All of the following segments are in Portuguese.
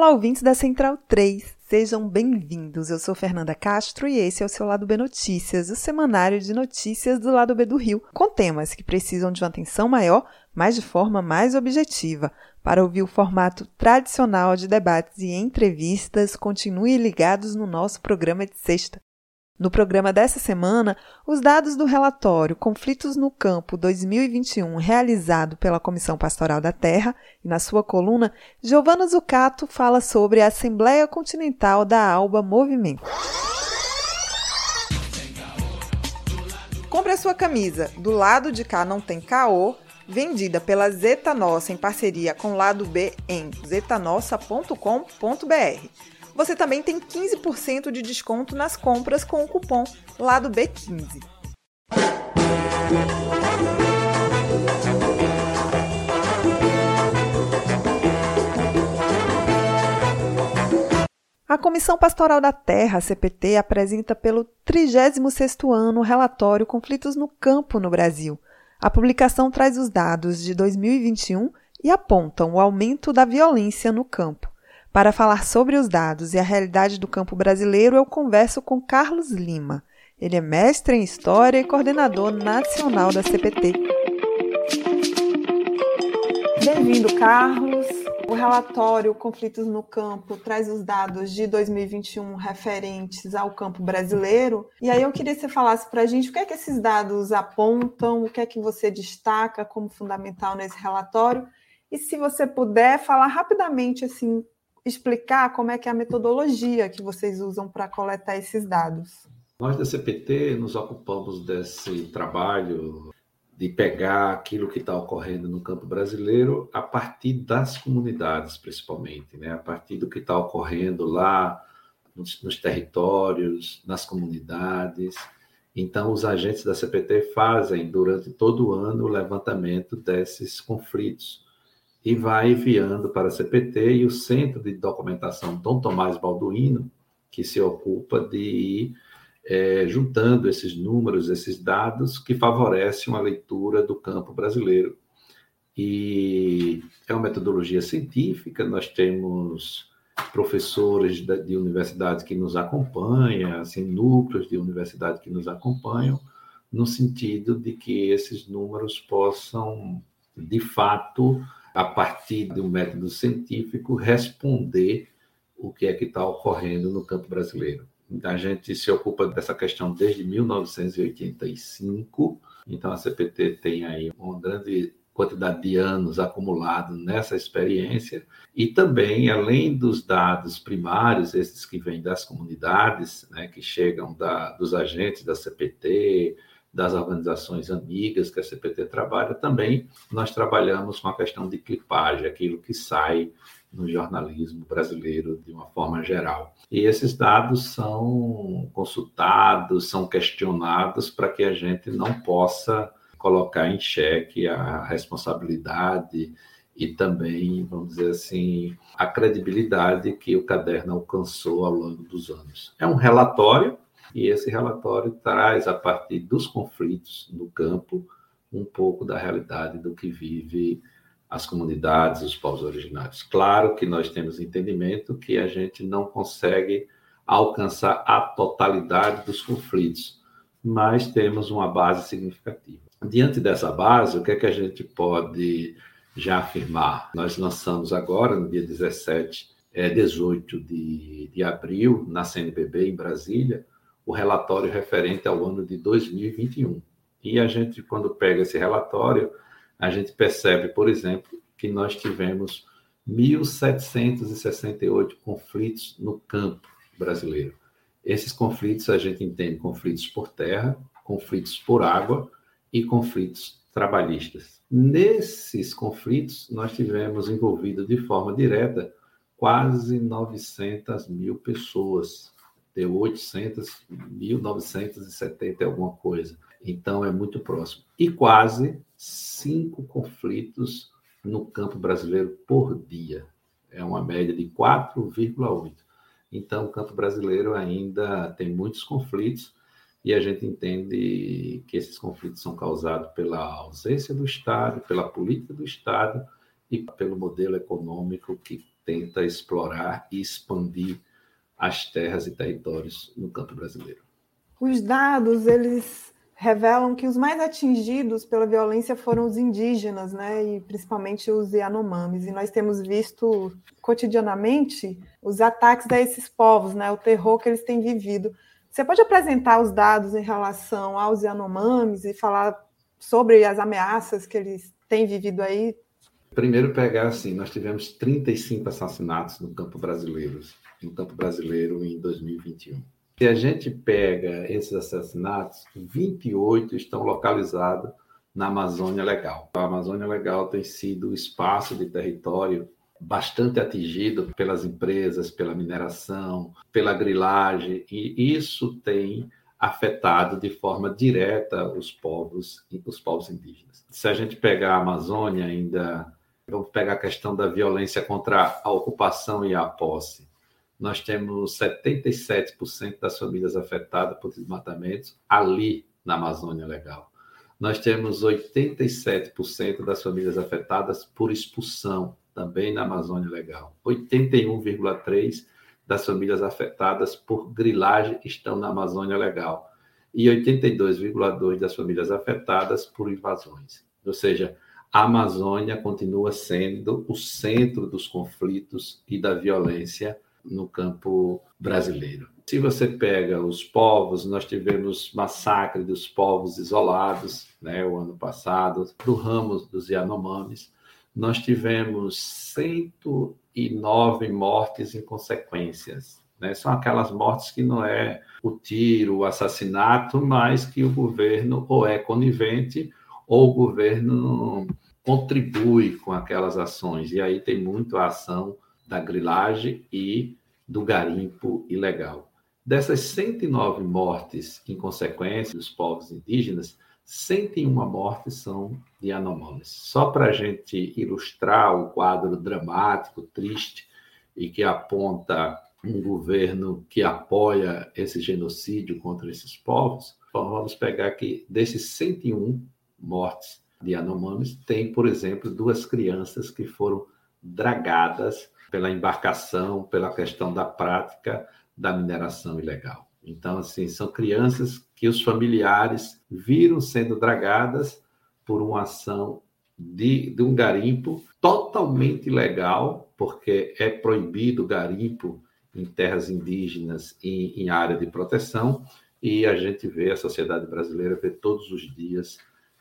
Olá, ouvintes da Central 3. Sejam bem-vindos. Eu sou Fernanda Castro e esse é o seu Lado B Notícias, o semanário de notícias do Lado B do Rio, com temas que precisam de uma atenção maior, mas de forma mais objetiva. Para ouvir o formato tradicional de debates e entrevistas, continue ligados no nosso programa de sexta. No programa dessa semana, os dados do relatório Conflitos no Campo 2021, realizado pela Comissão Pastoral da Terra, e na sua coluna, Giovana Zucato fala sobre a Assembleia Continental da Alba Movimento. Compre a sua camisa Do Lado de Cá Não Tem Caô, vendida pela Zeta Nossa em parceria com Lado B em zetanossa.com.br. Você também tem 15% de desconto nas compras com o cupom lado B15. A Comissão Pastoral da Terra, CPT, apresenta pelo 36º ano o relatório Conflitos no Campo no Brasil. A publicação traz os dados de 2021 e apontam o aumento da violência no campo. Para falar sobre os dados e a realidade do campo brasileiro, eu converso com Carlos Lima. Ele é mestre em História e coordenador nacional da CPT. Bem-vindo, Carlos. O relatório Conflitos no Campo traz os dados de 2021 referentes ao campo brasileiro. E aí eu queria que você falasse para a gente o que é que esses dados apontam, o que é que você destaca como fundamental nesse relatório. E se você puder falar rapidamente assim explicar como é que é a metodologia que vocês usam para coletar esses dados. Nós da CPT nos ocupamos desse trabalho de pegar aquilo que está ocorrendo no campo brasileiro a partir das comunidades, principalmente, né? a partir do que está ocorrendo lá nos, nos territórios, nas comunidades. Então, os agentes da CPT fazem durante todo o ano o levantamento desses conflitos e vai enviando para a CPT e o Centro de Documentação Dom Tomás Balduino, que se ocupa de ir é, juntando esses números, esses dados, que favorecem uma leitura do campo brasileiro. E é uma metodologia científica, nós temos professores de, de universidades que nos acompanham, assim, núcleos de universidade que nos acompanham, no sentido de que esses números possam, de fato, a partir um método científico, responder o que é que está ocorrendo no campo brasileiro. A gente se ocupa dessa questão desde 1985, então a CPT tem aí uma grande quantidade de anos acumulados nessa experiência e também, além dos dados primários, esses que vêm das comunidades, né, que chegam da, dos agentes da CPT, das organizações amigas que a CPT trabalha, também nós trabalhamos com a questão de clipagem, aquilo que sai no jornalismo brasileiro de uma forma geral. E esses dados são consultados, são questionados para que a gente não possa colocar em xeque a responsabilidade e também, vamos dizer assim, a credibilidade que o caderno alcançou ao longo dos anos. É um relatório e esse relatório traz, a partir dos conflitos no campo, um pouco da realidade do que vive as comunidades, os povos originários. Claro que nós temos entendimento que a gente não consegue alcançar a totalidade dos conflitos, mas temos uma base significativa. Diante dessa base, o que é que a gente pode já afirmar? Nós lançamos agora, no dia 17, é, 18 de, de abril, na CNBB, em Brasília, o relatório referente ao ano de 2021. E a gente, quando pega esse relatório, a gente percebe, por exemplo, que nós tivemos 1.768 conflitos no campo brasileiro. Esses conflitos a gente entende conflitos por terra, conflitos por água e conflitos trabalhistas. Nesses conflitos, nós tivemos envolvido de forma direta quase 900 mil pessoas, deu 800, 1970 alguma coisa. Então é muito próximo. E quase cinco conflitos no campo brasileiro por dia. É uma média de 4,8. Então o campo brasileiro ainda tem muitos conflitos e a gente entende que esses conflitos são causados pela ausência do Estado, pela política do Estado e pelo modelo econômico que tenta explorar e expandir as terras e territórios no campo brasileiro. Os dados, eles revelam que os mais atingidos pela violência foram os indígenas, né, e principalmente os Yanomamis. E nós temos visto cotidianamente os ataques a esses povos, né, o terror que eles têm vivido. Você pode apresentar os dados em relação aos Yanomamis e falar sobre as ameaças que eles têm vivido aí? Primeiro pegar assim, nós tivemos 35 assassinatos no campo brasileiro, no campo brasileiro em 2021. Se a gente pega esses assassinatos, 28 estão localizados na Amazônia Legal. A Amazônia Legal tem sido o espaço de território bastante atingido pelas empresas, pela mineração, pela grilagem, e isso tem afetado de forma direta os povos, os povos indígenas. Se a gente pegar a Amazônia ainda, vamos pegar a questão da violência contra a ocupação e a posse nós temos 77% das famílias afetadas por desmatamentos ali na Amazônia Legal. Nós temos 87% das famílias afetadas por expulsão, também na Amazônia Legal. 81,3% das famílias afetadas por grilagem estão na Amazônia Legal. E 82,2% das famílias afetadas por invasões. Ou seja, a Amazônia continua sendo o centro dos conflitos e da violência no campo brasileiro. Se você pega os povos, nós tivemos massacre dos povos isolados, né, o ano passado, do ramo dos Yanomamis, nós tivemos 109 mortes em consequências. Né? São aquelas mortes que não é o tiro, o assassinato, mas que o governo ou é conivente ou o governo contribui com aquelas ações. E aí tem muito a ação da grilagem e do garimpo ilegal. Dessas 109 mortes em consequência dos povos indígenas, 101 mortes são de Yanomamis. Só para a gente ilustrar o quadro dramático, triste e que aponta um governo que apoia esse genocídio contra esses povos, vamos pegar que desses 101 mortes de Yanomamis, tem, por exemplo, duas crianças que foram dragadas pela embarcação, pela questão da prática da mineração ilegal. Então, assim, são crianças que os familiares viram sendo dragadas por uma ação de, de um garimpo totalmente ilegal, porque é proibido o garimpo em terras indígenas e em área de proteção, e a gente vê, a sociedade brasileira vê todos os dias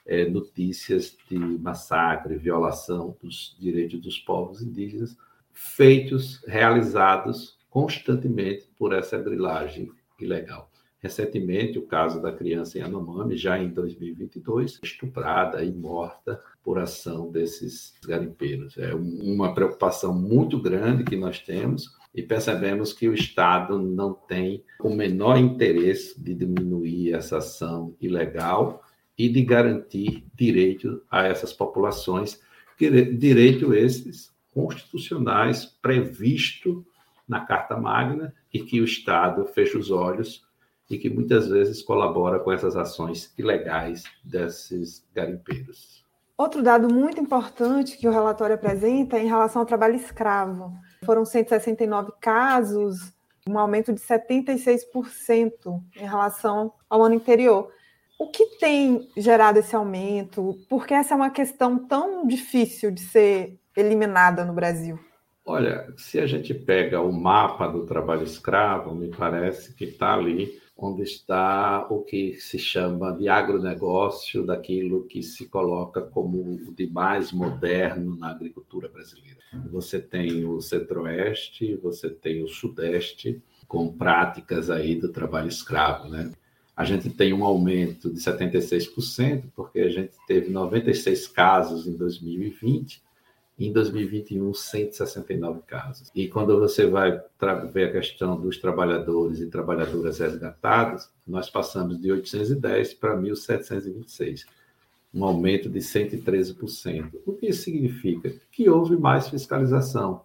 é, notícias de massacre, violação dos direitos dos povos indígenas, feitos, realizados constantemente por essa grilagem ilegal. Recentemente, o caso da criança Anomami, já em 2022, estuprada e morta por ação desses garimpeiros. É uma preocupação muito grande que nós temos e percebemos que o Estado não tem o menor interesse de diminuir essa ação ilegal e de garantir direito a essas populações, direito esses constitucionais previsto na Carta Magna e que o Estado fecha os olhos e que muitas vezes colabora com essas ações ilegais desses garimpeiros. Outro dado muito importante que o relatório apresenta é em relação ao trabalho escravo. Foram 169 casos, um aumento de 76% em relação ao ano anterior. O que tem gerado esse aumento? Porque essa é uma questão tão difícil de ser eliminada no Brasil? Olha, se a gente pega o mapa do trabalho escravo, me parece que está ali onde está o que se chama de agronegócio, daquilo que se coloca como o de mais moderno na agricultura brasileira. Você tem o centro-oeste, você tem o sudeste, com práticas aí do trabalho escravo, né? A gente tem um aumento de 76%, porque a gente teve 96 casos em 2020, e em 2021, 169 casos. E quando você vai ver a questão dos trabalhadores e trabalhadoras resgatados, nós passamos de 810 para 1.726 um aumento de 113%. O que significa? Que houve mais fiscalização,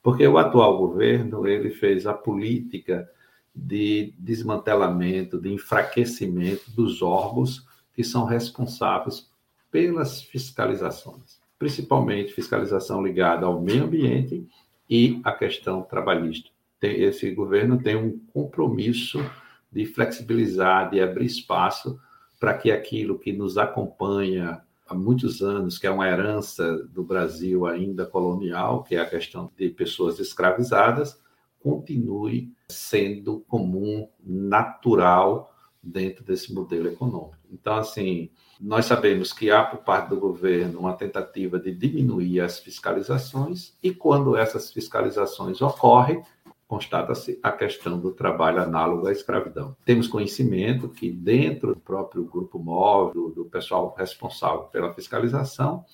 porque o atual governo ele fez a política de desmantelamento, de enfraquecimento dos órgãos que são responsáveis pelas fiscalizações, principalmente fiscalização ligada ao meio ambiente e à questão trabalhista. Tem, esse governo tem um compromisso de flexibilizar, de abrir espaço para que aquilo que nos acompanha há muitos anos, que é uma herança do Brasil ainda colonial, que é a questão de pessoas escravizadas, continue sendo comum, natural dentro desse modelo econômico. Então, assim, nós sabemos que há por parte do governo uma tentativa de diminuir as fiscalizações e quando essas fiscalizações ocorrem, constata-se a questão do trabalho análogo à escravidão. Temos conhecimento que, dentro do próprio grupo móvel, do pessoal responsável pela fiscalização,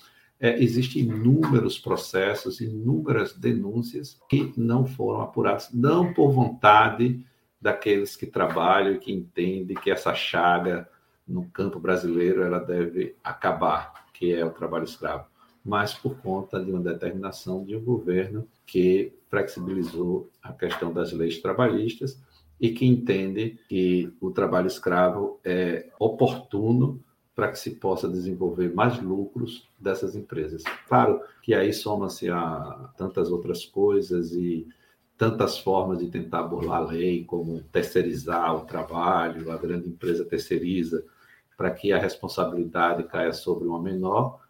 é, existem inúmeros processos, inúmeras denúncias que não foram apuradas, não por vontade daqueles que trabalham e que entendem que essa chaga no campo brasileiro ela deve acabar, que é o trabalho escravo mas por conta de uma determinação de um governo que flexibilizou a questão das leis trabalhistas e que entende que o trabalho escravo é oportuno para que se possa desenvolver mais lucros dessas empresas. Claro que aí soma-se a tantas outras coisas e tantas formas de tentar burlar a lei, como terceirizar o trabalho, a grande empresa terceiriza, para que a responsabilidade caia sobre uma menor,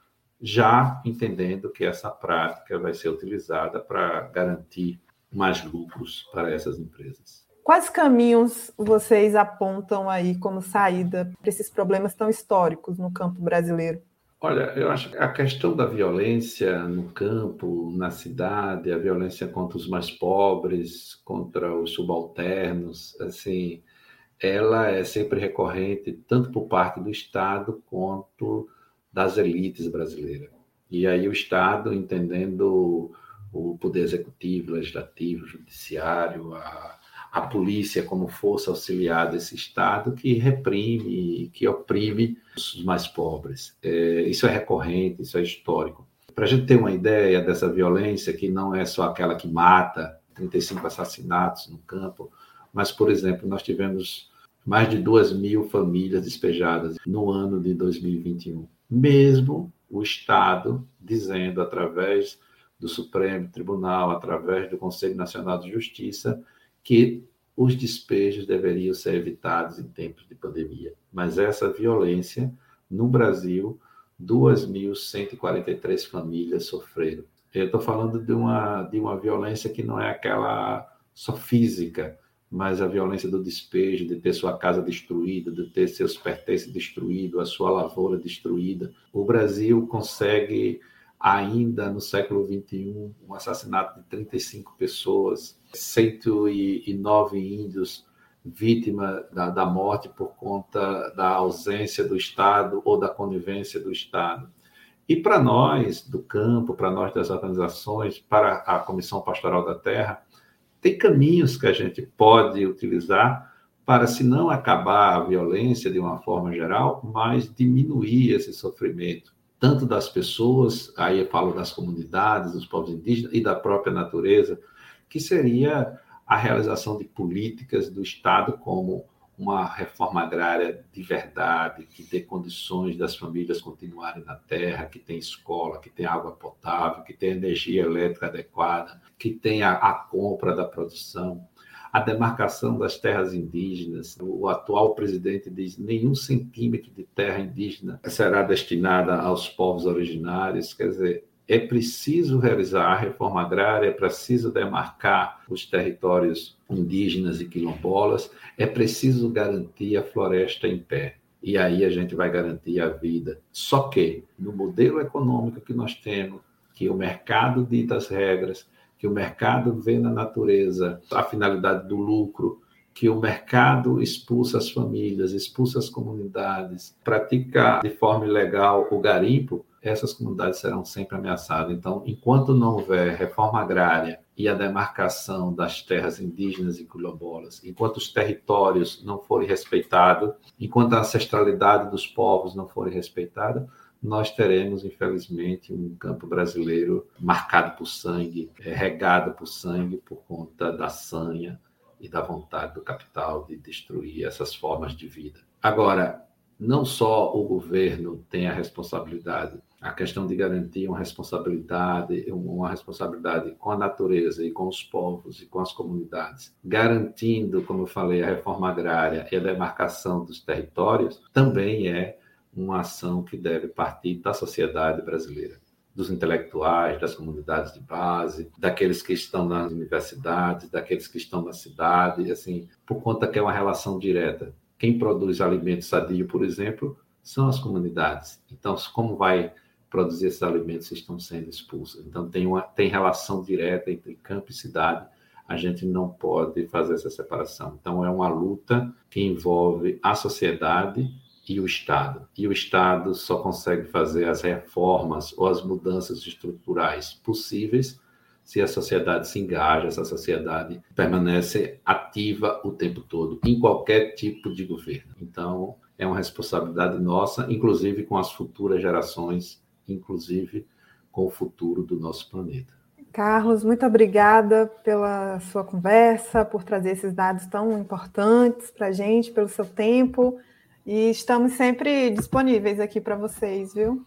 já entendendo que essa prática vai ser utilizada para garantir mais lucros para essas empresas. Quais caminhos vocês apontam aí como saída para esses problemas tão históricos no campo brasileiro? Olha, eu acho que a questão da violência no campo, na cidade, a violência contra os mais pobres, contra os subalternos, assim, ela é sempre recorrente tanto por parte do Estado quanto das elites brasileiras. E aí o Estado, entendendo o poder executivo, legislativo, judiciário, a, a polícia como força auxiliar desse Estado que reprime, que oprime os mais pobres. É, isso é recorrente, isso é histórico. Para a gente ter uma ideia dessa violência, que não é só aquela que mata, 35 assassinatos no campo, mas, por exemplo, nós tivemos mais de 2 mil famílias despejadas no ano de 2021 mesmo o Estado dizendo, através do Supremo Tribunal, através do Conselho Nacional de Justiça, que os despejos deveriam ser evitados em tempos de pandemia. Mas essa violência, no Brasil, 2.143 famílias sofreram. Eu estou falando de uma, de uma violência que não é aquela só física, mas a violência do despejo, de ter sua casa destruída, de ter seus pertences destruídos, a sua lavoura destruída. O Brasil consegue, ainda no século XXI, um assassinato de 35 pessoas, 109 índios vítima da, da morte por conta da ausência do Estado ou da conivência do Estado. E para nós do campo, para nós das organizações, para a Comissão Pastoral da Terra, tem caminhos que a gente pode utilizar para, se não acabar a violência de uma forma geral, mas diminuir esse sofrimento, tanto das pessoas, aí eu falo das comunidades, dos povos indígenas e da própria natureza, que seria a realização de políticas do Estado como uma reforma agrária de verdade, que dê condições das famílias continuarem na terra, que tem escola, que tem água potável, que tem energia elétrica adequada, que tenha a compra da produção, a demarcação das terras indígenas. O atual presidente diz nenhum centímetro de terra indígena será destinada aos povos originários. Quer dizer, é preciso realizar a reforma agrária, é preciso demarcar os territórios indígenas e quilombolas, é preciso garantir a floresta em pé. E aí a gente vai garantir a vida. Só que, no modelo econômico que nós temos, que o mercado dita as regras, que o mercado vê na natureza a finalidade do lucro que o mercado expulsa as famílias, expulsa as comunidades, pratica de forma ilegal o garimpo, essas comunidades serão sempre ameaçadas. Então, enquanto não houver reforma agrária e a demarcação das terras indígenas e quilombolas, enquanto os territórios não forem respeitados, enquanto a ancestralidade dos povos não forem respeitada, nós teremos, infelizmente, um campo brasileiro marcado por sangue, é, regado por sangue por conta da sanha e da vontade do capital de destruir essas formas de vida. Agora, não só o governo tem a responsabilidade a questão de garantir uma responsabilidade, uma responsabilidade com a natureza e com os povos e com as comunidades, garantindo, como eu falei, a reforma agrária e a demarcação dos territórios, também é uma ação que deve partir da sociedade brasileira, dos intelectuais, das comunidades de base, daqueles que estão nas universidades, daqueles que estão na cidade, assim, por conta que é uma relação direta. Quem produz alimentos sadio, por exemplo, são as comunidades. Então, como vai produzir esses alimentos estão sendo expulsos. Então, tem, uma, tem relação direta entre campo e cidade. A gente não pode fazer essa separação. Então, é uma luta que envolve a sociedade e o Estado. E o Estado só consegue fazer as reformas ou as mudanças estruturais possíveis se a sociedade se engaja, se a sociedade permanece ativa o tempo todo, em qualquer tipo de governo. Então, é uma responsabilidade nossa, inclusive com as futuras gerações inclusive com o futuro do nosso planeta. Carlos, muito obrigada pela sua conversa, por trazer esses dados tão importantes para a gente, pelo seu tempo. E estamos sempre disponíveis aqui para vocês, viu?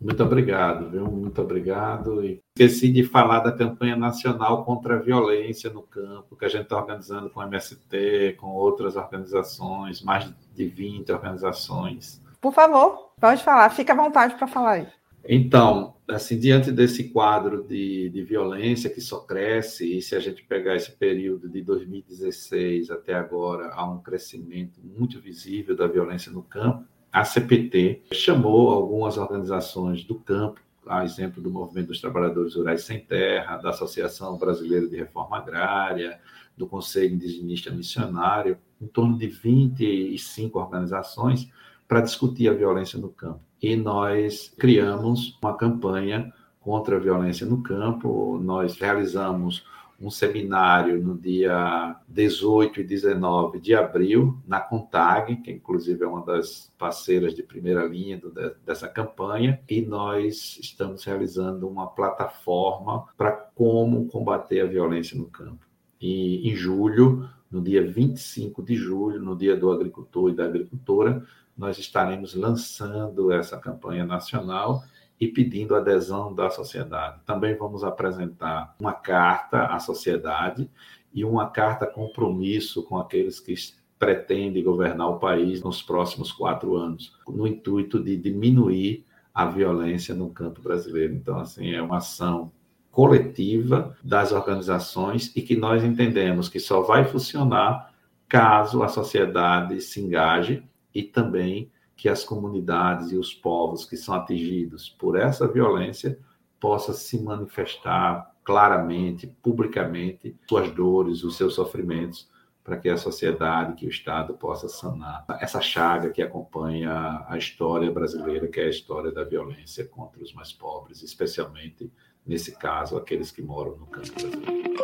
Muito obrigado, viu? Muito obrigado. E esqueci de falar da campanha nacional contra a violência no campo, que a gente está organizando com o MST, com outras organizações, mais de 20 organizações. Por favor, pode falar, fica à vontade para falar aí. Então, assim, diante desse quadro de, de violência que só cresce, e se a gente pegar esse período de 2016 até agora, há um crescimento muito visível da violência no campo, a CPT chamou algumas organizações do campo, a exemplo do Movimento dos Trabalhadores Rurais Sem Terra, da Associação Brasileira de Reforma Agrária, do Conselho Indigenista Missionário, em torno de 25 organizações, para discutir a violência no campo e nós criamos uma campanha contra a violência no campo. Nós realizamos um seminário no dia 18 e 19 de abril, na CONTAG, que inclusive é uma das parceiras de primeira linha do, dessa campanha, e nós estamos realizando uma plataforma para como combater a violência no campo. E em julho, no dia 25 de julho, no dia do agricultor e da agricultora, nós estaremos lançando essa campanha nacional e pedindo adesão da sociedade. Também vamos apresentar uma carta à sociedade e uma carta compromisso com aqueles que pretendem governar o país nos próximos quatro anos, no intuito de diminuir a violência no campo brasileiro. Então, assim, é uma ação coletiva das organizações e que nós entendemos que só vai funcionar caso a sociedade se engaje e também que as comunidades e os povos que são atingidos por essa violência possam se manifestar claramente, publicamente, suas dores, os seus sofrimentos, para que a sociedade, que o Estado possa sanar essa chaga que acompanha a história brasileira, que é a história da violência contra os mais pobres, especialmente, nesse caso, aqueles que moram no campo brasileiro.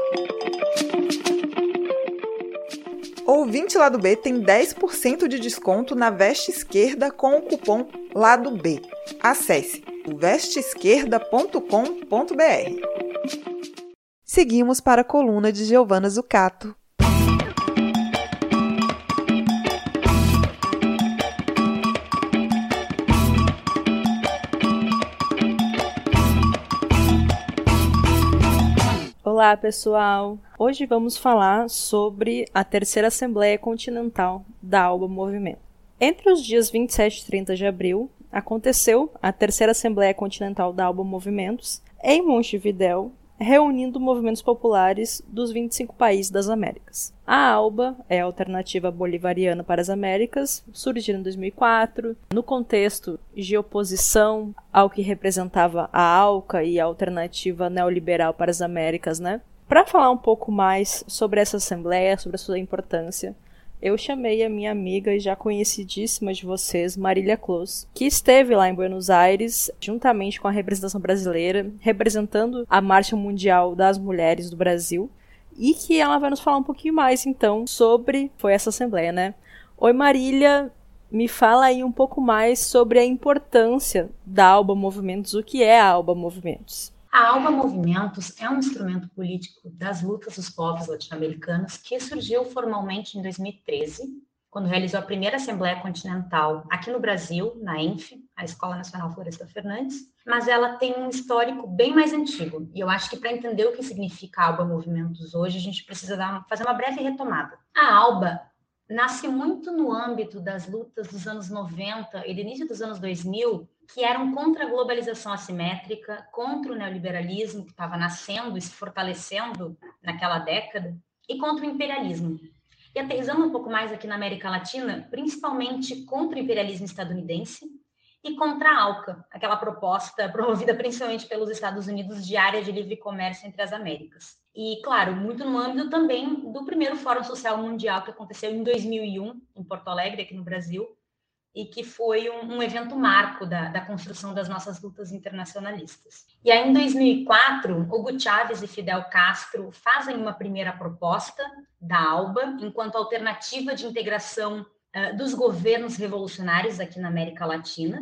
Ouvinte Lado B tem 10% de desconto na veste esquerda com o cupom Lado B. Acesse vesteesquerda.com.br. Seguimos para a coluna de Giovana Zucato. Olá, pessoal! Hoje vamos falar sobre a terceira Assembleia Continental da Alba Movimento. Entre os dias 27 e 30 de abril, aconteceu a terceira Assembleia Continental da Alba Movimentos em Montevidéu, reunindo movimentos populares dos 25 países das Américas. A ALBA é a alternativa bolivariana para as Américas, surgiu em 2004, no contexto de oposição ao que representava a ALCA e a alternativa neoliberal para as Américas, né? Para falar um pouco mais sobre essa assembleia, sobre a sua importância, eu chamei a minha amiga e já conhecidíssima de vocês, Marília Close, que esteve lá em Buenos Aires, juntamente com a representação brasileira, representando a Marcha Mundial das Mulheres do Brasil, e que ela vai nos falar um pouquinho mais, então, sobre foi essa assembleia, né? Oi, Marília, me fala aí um pouco mais sobre a importância da Alba Movimentos, o que é a Alba Movimentos. A ALBA Movimentos é um instrumento político das lutas dos povos latino-americanos que surgiu formalmente em 2013, quando realizou a primeira Assembleia Continental aqui no Brasil, na ENF, a Escola Nacional Floresta Fernandes, mas ela tem um histórico bem mais antigo. E eu acho que para entender o que significa a ALBA Movimentos hoje, a gente precisa fazer uma breve retomada. A ALBA nasce muito no âmbito das lutas dos anos 90 e do início dos anos 2000, que eram contra a globalização assimétrica, contra o neoliberalismo que estava nascendo e se fortalecendo naquela década, e contra o imperialismo. E aterrizando um pouco mais aqui na América Latina, principalmente contra o imperialismo estadunidense e contra a ALCA, aquela proposta promovida principalmente pelos Estados Unidos de área de livre comércio entre as Américas. E, claro, muito no âmbito também do primeiro Fórum Social Mundial que aconteceu em 2001, em Porto Alegre, aqui no Brasil, e que foi um, um evento marco da, da, construção das nossas lutas internacionalistas. E aí, em 2004, Hugo Chávez e Fidel Castro fazem uma primeira proposta da ALBA enquanto alternativa de integração uh, dos governos revolucionários aqui na América Latina,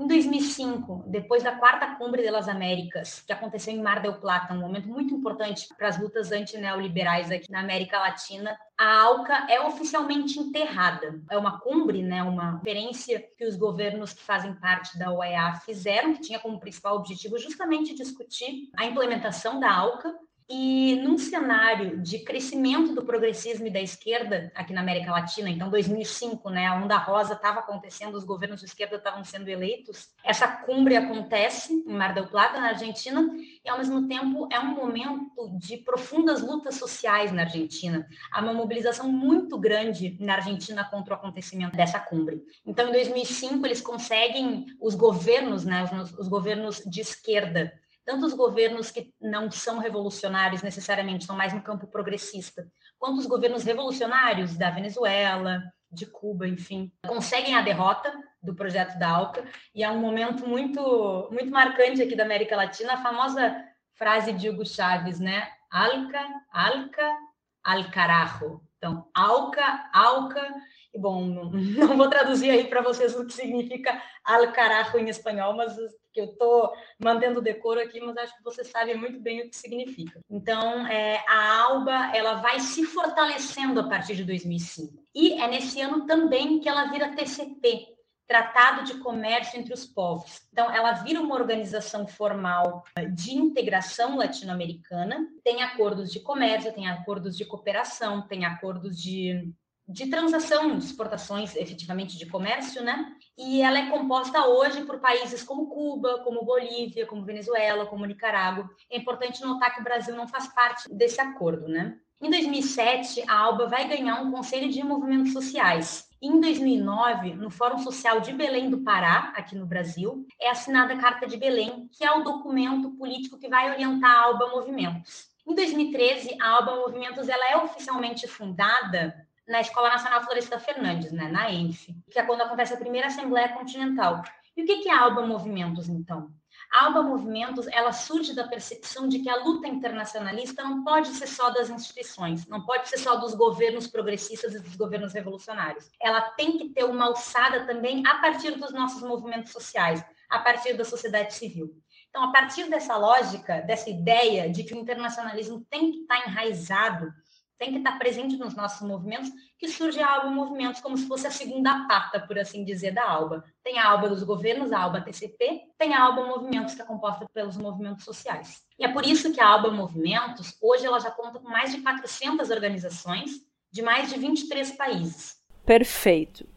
em 2005, depois da quarta Cumbre das Américas, que aconteceu em Mar del Plata, um momento muito importante para as lutas antineoliberais aqui na América Latina, a ALCA é oficialmente enterrada. É uma cumbre, né, uma conferência que os governos que fazem parte da OEA fizeram, que tinha como principal objetivo justamente discutir a implementação da ALCA e num cenário de crescimento do progressismo e da esquerda aqui na América Latina, então 2005, né, a onda rosa estava acontecendo, os governos de esquerda estavam sendo eleitos. Essa cumbre acontece em Mar del Plata, na Argentina, e ao mesmo tempo é um momento de profundas lutas sociais na Argentina. Há uma mobilização muito grande na Argentina contra o acontecimento dessa cumbre. Então, em 2005, eles conseguem os governos, né, os, os governos de esquerda tanto os governos que não são revolucionários necessariamente, são mais no campo progressista, quanto os governos revolucionários da Venezuela, de Cuba, enfim, conseguem a derrota do projeto da ALCA, e é um momento muito, muito marcante aqui da América Latina, a famosa frase de Hugo Chávez, né? Alca, Alca, al carajo. Então, Alca, Alca, bom, não, vou traduzir aí para vocês o que significa al carajo em espanhol, mas que eu estou mantendo o decoro aqui, mas acho que você sabe muito bem o que significa. Então, é, a ALBA ela vai se fortalecendo a partir de 2005. E é nesse ano também que ela vira TCP, Tratado de Comércio entre os Povos. Então, ela vira uma organização formal de integração latino-americana, tem acordos de comércio, tem acordos de cooperação, tem acordos de de transação, de exportações efetivamente de comércio, né? E ela é composta hoje por países como Cuba, como Bolívia, como Venezuela, como Nicarágua. É importante notar que o Brasil não faz parte desse acordo, né? Em 2007, a ALBA vai ganhar um conselho de movimentos sociais. Em 2009, no Fórum Social de Belém do Pará, aqui no Brasil, é assinada a Carta de Belém, que é o documento político que vai orientar a ALBA Movimentos. Em 2013, a ALBA Movimentos ela é oficialmente fundada na Escola Nacional Floresta Fernandes, né, na ENF, que é quando acontece a primeira Assembleia Continental. E o que é a Alba Movimentos, então? A Alba Movimentos, ela surge da percepção de que a luta internacionalista não pode ser só das instituições, não pode ser só dos governos progressistas e dos governos revolucionários. Ela tem que ter uma alçada também a partir dos nossos movimentos sociais, a partir da sociedade civil. Então, a partir dessa lógica, dessa ideia de que o internacionalismo tem que estar enraizado tem que estar presente nos nossos movimentos, que surge a Alba Movimentos como se fosse a segunda pata, por assim dizer, da Alba. Tem a Alba dos governos, a Alba TCP, tem a Alba Movimentos, que é composta pelos movimentos sociais. E é por isso que a Alba Movimentos, hoje, ela já conta com mais de 400 organizações de mais de 23 países. Perfeito.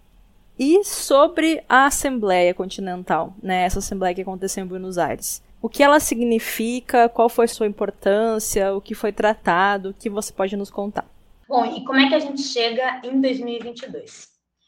E sobre a Assembleia Continental, né, essa Assembleia que aconteceu em Buenos Aires o que ela significa, qual foi sua importância, o que foi tratado, o que você pode nos contar. Bom, e como é que a gente chega em 2022?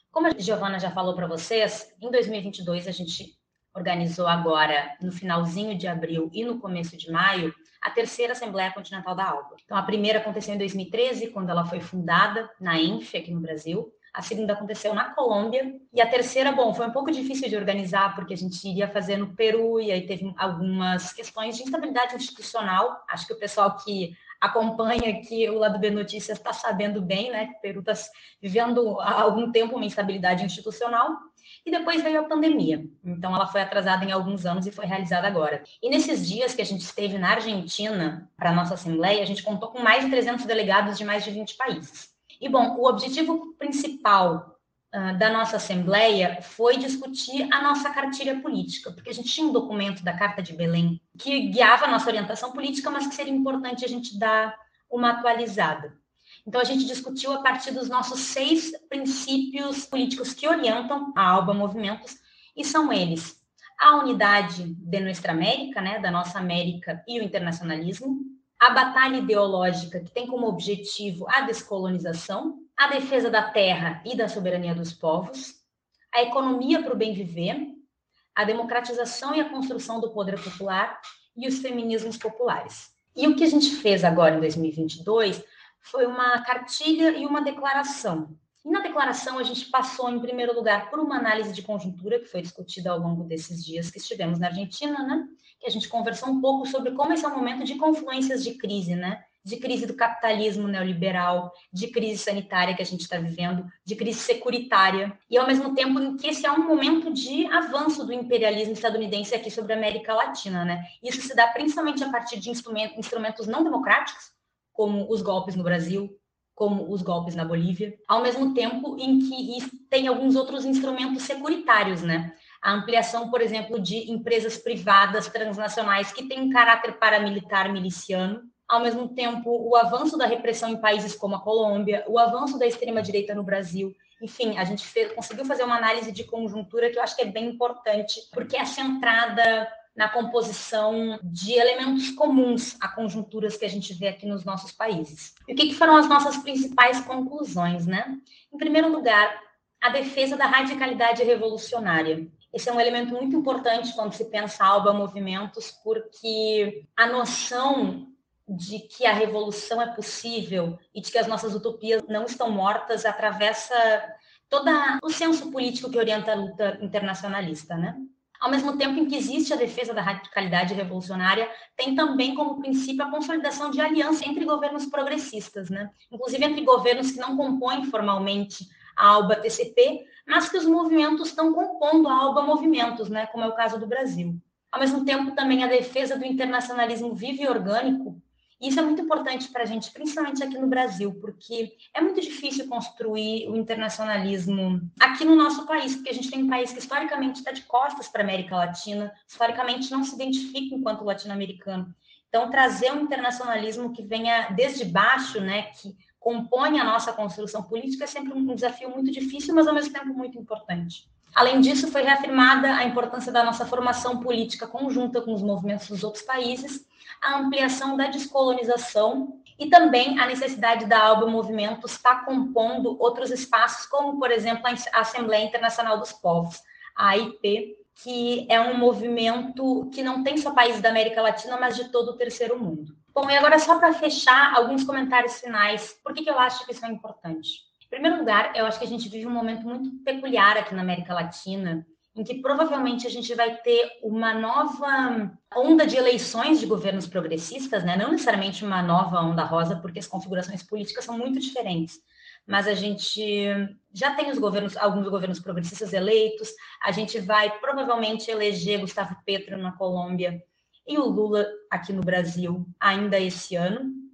Como a Giovana já falou para vocês, em 2022 a gente organizou agora, no finalzinho de abril e no começo de maio, a terceira Assembleia Continental da ALBA. Então, a primeira aconteceu em 2013, quando ela foi fundada na ENF, aqui no Brasil. A segunda aconteceu na Colômbia. E a terceira, bom, foi um pouco difícil de organizar, porque a gente iria fazer no Peru, e aí teve algumas questões de instabilidade institucional. Acho que o pessoal que acompanha aqui o lado B Notícias está sabendo bem, né? Que o Peru está vivendo há algum tempo uma instabilidade institucional. E depois veio a pandemia. Então, ela foi atrasada em alguns anos e foi realizada agora. E nesses dias que a gente esteve na Argentina, para a nossa Assembleia, a gente contou com mais de 300 delegados de mais de 20 países. E, bom, o objetivo principal uh, da nossa Assembleia foi discutir a nossa cartilha política, porque a gente tinha um documento da Carta de Belém que guiava a nossa orientação política, mas que seria importante a gente dar uma atualizada. Então, a gente discutiu a partir dos nossos seis princípios políticos que orientam a Alba Movimentos, e são eles a unidade de Nuestra América, né, da nossa América e o internacionalismo, a batalha ideológica que tem como objetivo a descolonização, a defesa da terra e da soberania dos povos, a economia para o bem viver, a democratização e a construção do poder popular e os feminismos populares. E o que a gente fez agora em 2022 foi uma cartilha e uma declaração. E na declaração, a gente passou, em primeiro lugar, por uma análise de conjuntura, que foi discutida ao longo desses dias que estivemos na Argentina, né? Que a gente conversou um pouco sobre como esse é um momento de confluências de crise, né? De crise do capitalismo neoliberal, de crise sanitária que a gente está vivendo, de crise securitária, e ao mesmo tempo em que esse é um momento de avanço do imperialismo estadunidense aqui sobre a América Latina, né? Isso se dá principalmente a partir de instrumentos não democráticos, como os golpes no Brasil, como os golpes na Bolívia, ao mesmo tempo em que tem alguns outros instrumentos securitários, né? A ampliação, por exemplo, de empresas privadas transnacionais que têm um caráter paramilitar miliciano, ao mesmo tempo o avanço da repressão em países como a Colômbia, o avanço da extrema-direita no Brasil. Enfim, a gente fez, conseguiu fazer uma análise de conjuntura que eu acho que é bem importante, porque é centrada na composição de elementos comuns a conjunturas que a gente vê aqui nos nossos países. E o que, que foram as nossas principais conclusões, né? Em primeiro lugar, a defesa da radicalidade revolucionária. Esse é um elemento muito importante quando se pensa alba movimentos, porque a noção de que a revolução é possível e de que as nossas utopias não estão mortas atravessa todo o senso político que orienta a luta internacionalista, né? Ao mesmo tempo em que existe a defesa da radicalidade revolucionária, tem também como princípio a consolidação de aliança entre governos progressistas, né? inclusive entre governos que não compõem formalmente a ALBA TCP, mas que os movimentos estão compondo a ALBA Movimentos, né? como é o caso do Brasil. Ao mesmo tempo, também a defesa do internacionalismo vivo e orgânico, isso é muito importante para a gente, principalmente aqui no Brasil, porque é muito difícil construir o internacionalismo aqui no nosso país, porque a gente tem um país que historicamente está de costas para a América Latina, historicamente não se identifica enquanto latino-americano. Então, trazer um internacionalismo que venha desde baixo, né, que compõe a nossa construção política, é sempre um desafio muito difícil, mas ao mesmo tempo muito importante. Além disso, foi reafirmada a importância da nossa formação política conjunta com os movimentos dos outros países a ampliação da descolonização e também a necessidade da ALBA Movimento estar compondo outros espaços, como, por exemplo, a Assembleia Internacional dos Povos, a AIP, que é um movimento que não tem só países da América Latina, mas de todo o terceiro mundo. Bom, e agora só para fechar, alguns comentários finais. Por que, que eu acho que isso é importante? Em primeiro lugar, eu acho que a gente vive um momento muito peculiar aqui na América Latina, em que provavelmente a gente vai ter uma nova onda de eleições de governos progressistas, né? não necessariamente uma nova onda rosa, porque as configurações políticas são muito diferentes. Mas a gente já tem os governos, alguns governos progressistas eleitos, a gente vai provavelmente eleger Gustavo Petro na Colômbia e o Lula aqui no Brasil ainda esse ano.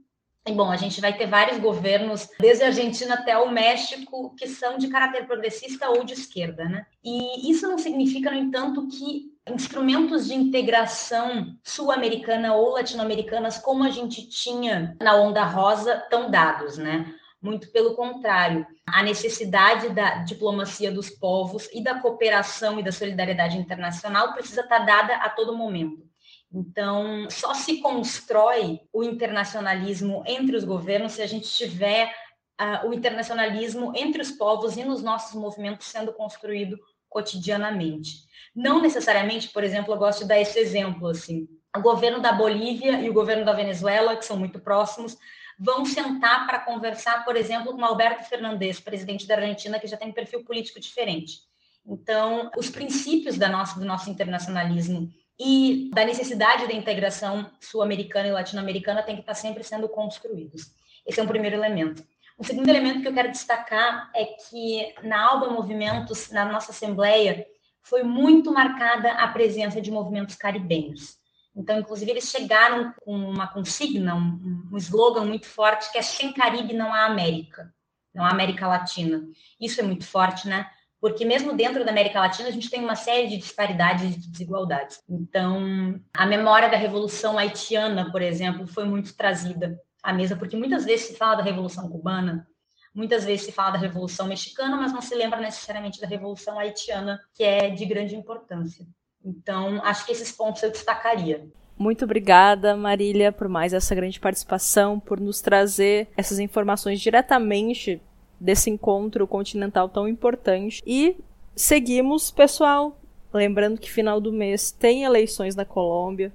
E, bom, a gente vai ter vários governos, desde a Argentina até o México, que são de caráter progressista ou de esquerda, né? E isso não significa, no entanto, que instrumentos de integração sul-americana ou latino-americanas, como a gente tinha na onda rosa, estão dados, né? Muito pelo contrário, a necessidade da diplomacia dos povos e da cooperação e da solidariedade internacional precisa estar dada a todo momento. Então, só se constrói o internacionalismo entre os governos se a gente tiver uh, o internacionalismo entre os povos e nos nossos movimentos sendo construído cotidianamente. Não necessariamente, por exemplo, eu gosto de dar esse exemplo assim. o governo da Bolívia e o governo da Venezuela, que são muito próximos, vão sentar para conversar, por exemplo, com Alberto Fernandes, presidente da Argentina, que já tem um perfil político diferente. Então, os princípios da nossa, do nosso internacionalismo e da necessidade da integração sul-americana e latino-americana têm que estar sempre sendo construídos. Esse é um primeiro elemento. O segundo elemento que eu quero destacar é que na Alba Movimentos, na nossa Assembleia, foi muito marcada a presença de movimentos caribenhos. Então, inclusive, eles chegaram com uma consigna, um, um slogan muito forte, que é sem Caribe não há América, não há América Latina. Isso é muito forte, né? Porque mesmo dentro da América Latina, a gente tem uma série de disparidades e de desigualdades. Então, a memória da Revolução Haitiana, por exemplo, foi muito trazida à mesa, porque muitas vezes se fala da Revolução Cubana, muitas vezes se fala da Revolução Mexicana, mas não se lembra necessariamente da Revolução Haitiana, que é de grande importância. Então, acho que esses pontos eu destacaria. Muito obrigada, Marília, por mais essa grande participação, por nos trazer essas informações diretamente desse encontro continental tão importante. E seguimos, pessoal. Lembrando que final do mês tem eleições na Colômbia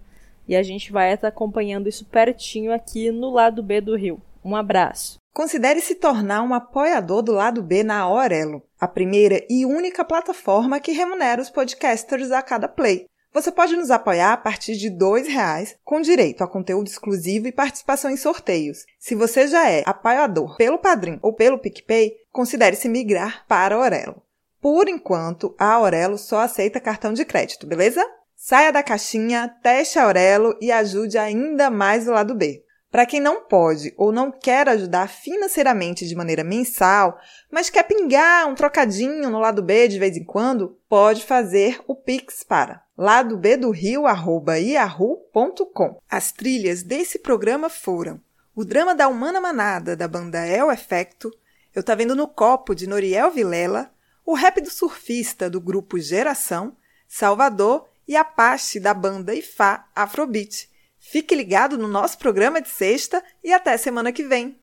e a gente vai estar acompanhando isso pertinho aqui no lado B do Rio. Um abraço. Considere se tornar um apoiador do lado B na Aurelo, a primeira e única plataforma que remunera os podcasters a cada play. Você pode nos apoiar a partir de R$ reais, com direito a conteúdo exclusivo e participação em sorteios. Se você já é apoiador pelo Padrim ou pelo PicPay, considere se migrar para a Aurelo. Por enquanto, a Aurelo só aceita cartão de crédito, beleza? Saia da caixinha, teste a Aurelo e ajude ainda mais o lado B. Para quem não pode ou não quer ajudar financeiramente de maneira mensal, mas quer pingar um trocadinho no lado B de vez em quando, pode fazer o Pix para ladobdorio@yahoo.com. As trilhas desse programa foram o drama da Humana Manada da banda El Efecto, Eu Tá Vendo no Copo de Noriel Vilela, o rap do surfista do grupo Geração, Salvador e Apache da banda Ifá Afrobeat. Fique ligado no nosso programa de sexta e até semana que vem.